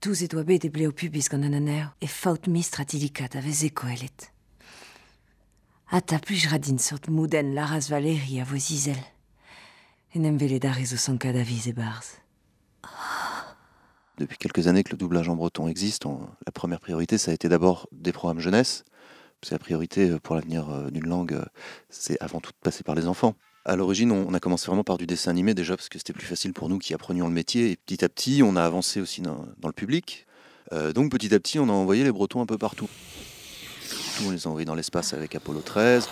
Tous et doabe de bleo pubis gant an aner, e faut mi stratilikat a vez eko elet. Ata plus radin sort mouden laras Valérie a vo zizel. En em vele da rezo son kadaviz e barz. Depuis quelques années que le doublage en breton existe, on- la première priorité, ça a été d'abord des programmes jeunesse. C'est la priorité euh, pour l'avenir euh, d'une langue, euh, c'est avant tout de passer par les enfants. À l'origine, on a commencé vraiment par du dessin animé déjà parce que c'était plus facile pour nous qui apprenions le métier. Et petit à petit, on a avancé aussi dans, le public. Euh, donc petit à petit, on a envoyé les Bretons un peu partout. On les a envoyés dans l'espace avec Apollo 13,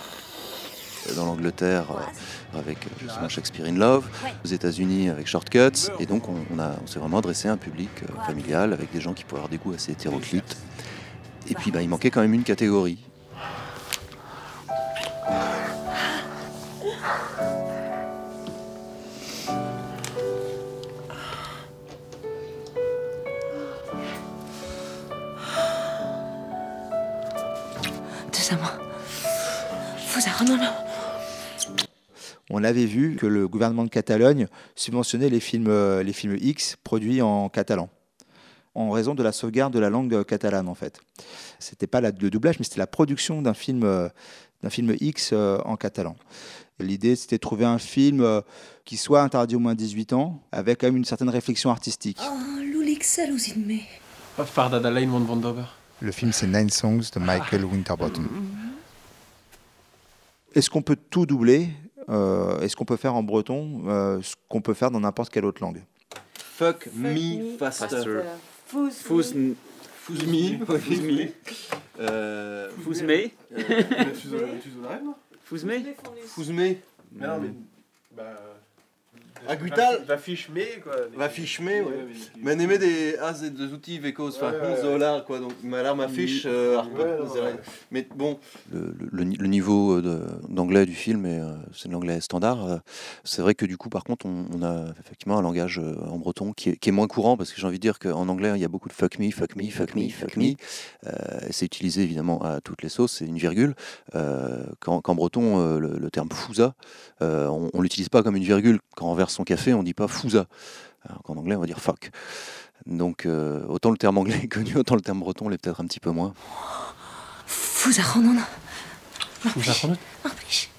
euh, dans l'Angleterre euh, avec justement Shakespeare in Love, aux États-Unis avec Shortcuts. Et donc on, s'est vraiment adressé à un public familial avec des gens qui pouvaient avoir des goûts assez hétéroclites. Et puis bah, il manquait quand même une catégorie. On avait vu que le gouvernement de Catalogne subventionnait les films, euh, les films X produits en catalan, en raison de la sauvegarde de la langue catalane en fait. C'était pas le doublage, mais c'était la production d'un film, euh, d'un film X euh, en catalan. L'idée, c'était de trouver un film euh, qui soit interdit au moins 18 ans, avec quand même une certaine réflexion artistique. Oh, me. Le film, c'est Nine Songs de Michael Winterbottom. Est-ce qu'on peut tout doubler Euh, Est-ce qu'on peut faire en breton euh, ce qu'on peut faire dans n'importe quelle autre langue? Fuck me faster. Fous Fous me. Fous me. Fous me Fous me Fous me. Mais non, mais. Bah. Agutal. Va fiche me, quoi. Va fiche me, ouais. Men eme des as et des outils vekos, enfin, Ouais, ouais, 11 dollars, quoi. Donc, ma alarme affiche. euh. Mais bon. Le, niveau euh, d'anglais du film, euh, c'est l'anglais standard. C'est vrai que du coup, par contre, on, a effectivement un langage en breton qui est, moins courant parce que j'ai envie de dire qu'en anglais, il y a beaucoup de fuck me, fuck me, fuck me, fuck me. C'est utilisé évidemment à toutes les sauces, c'est une virgule. Qu'en breton, le, terme fousa, euh, on, l'utilise pas comme une virgule. Quand on verse son café, on dit pas fousa. Alors qu'en anglais, on va dire fuck. Donc, euh, autant le terme anglais est connu, autant le terme breton l'est peut-être un petit peu moins. Vous a non, non. Fous a Marplich.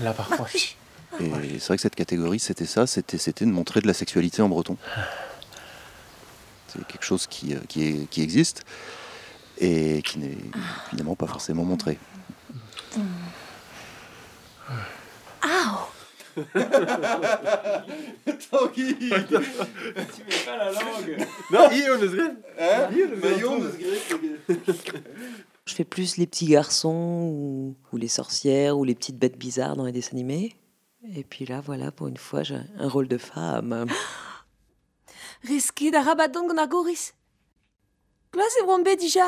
Là, parfois. Marplich. Et c'est vrai que cette catégorie, c'était ça, c'était c'était de montrer de la sexualité en breton. C'est quelque chose qui, euh, qui, est- qui existe et qui n'est évidemment pas forcément montré. Au. Tu mets pas la langue Non, i on est vrai. Je fais plus les petits garçons ou, ou les sorcières ou les petites bêtes bizarres dans les dessins animés. Et puis là, voilà, pour une fois, j'ai un rôle de femme. Reski da rabadon gant ar goris. Glas e bron bet dija.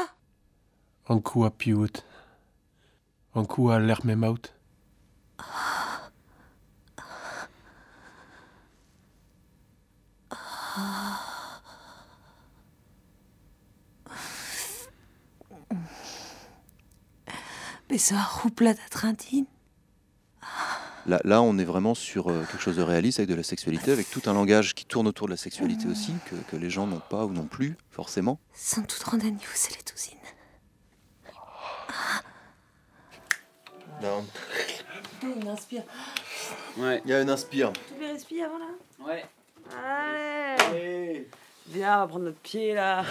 An kou a piout. An kou a l'air même out. Bezo ar roupla da trintine. Là, là, on est vraiment sur euh, quelque chose de réaliste avec de la sexualité, avec tout un langage qui tourne autour de la sexualité aussi, que, que les gens n'ont pas ou non plus, forcément. Sans tout randani vous c'est les tousines. Il inspire. Ouais. Il y a une inspire. Tu les respires avant là Ouais. Allez Viens, on va prendre notre pied là.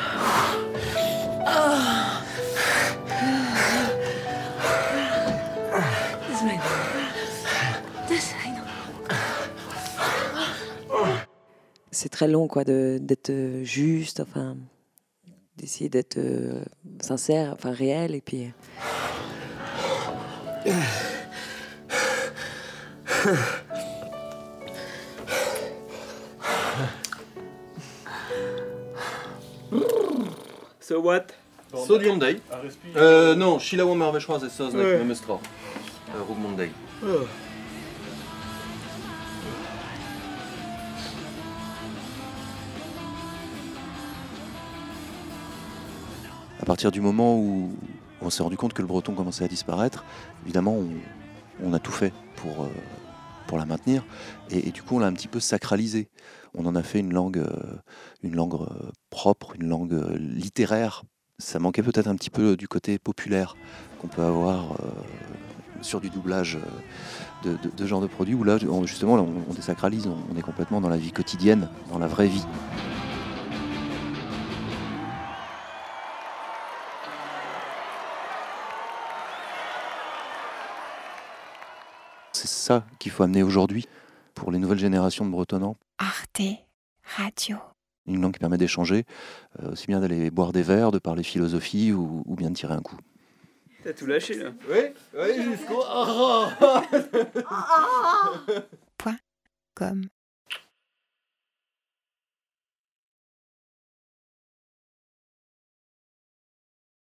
Désolé. C'est très long, quoi, de- d'être euh, juste, enfin, d'essayer d'être euh, sincère, enfin réel, et puis. So what? Sodium Day. Euh, non, Shilawa Merveshwa, c'est ça, Ouais. avec Memestra. Rougmond Day. À partir du moment où on s'est rendu compte que le breton commençait à disparaître, évidemment, on, a tout fait pour, euh, pour la maintenir. Et, du coup, on l'a un petit peu sacralisé. On en a fait une langue, euh, une langue euh, propre, une langue littéraire. Ça manquait peut-être un petit peu du côté populaire qu'on peut avoir sur du doublage de, de, de genre de produit, où là, justement, là, on, désacralise, on est complètement dans la vie quotidienne, dans la vraie vie. C'est ça qu'il faut amener aujourd'hui pour les nouvelles générations de bretonnants. Arte Radio. Une langue qui permet d'échanger, euh, aussi bien d'aller boire des verres, de parler philosophie ou, ou bien de tirer un coup. T'as tout lâché là. Oui, oui, jusqu'au. Comme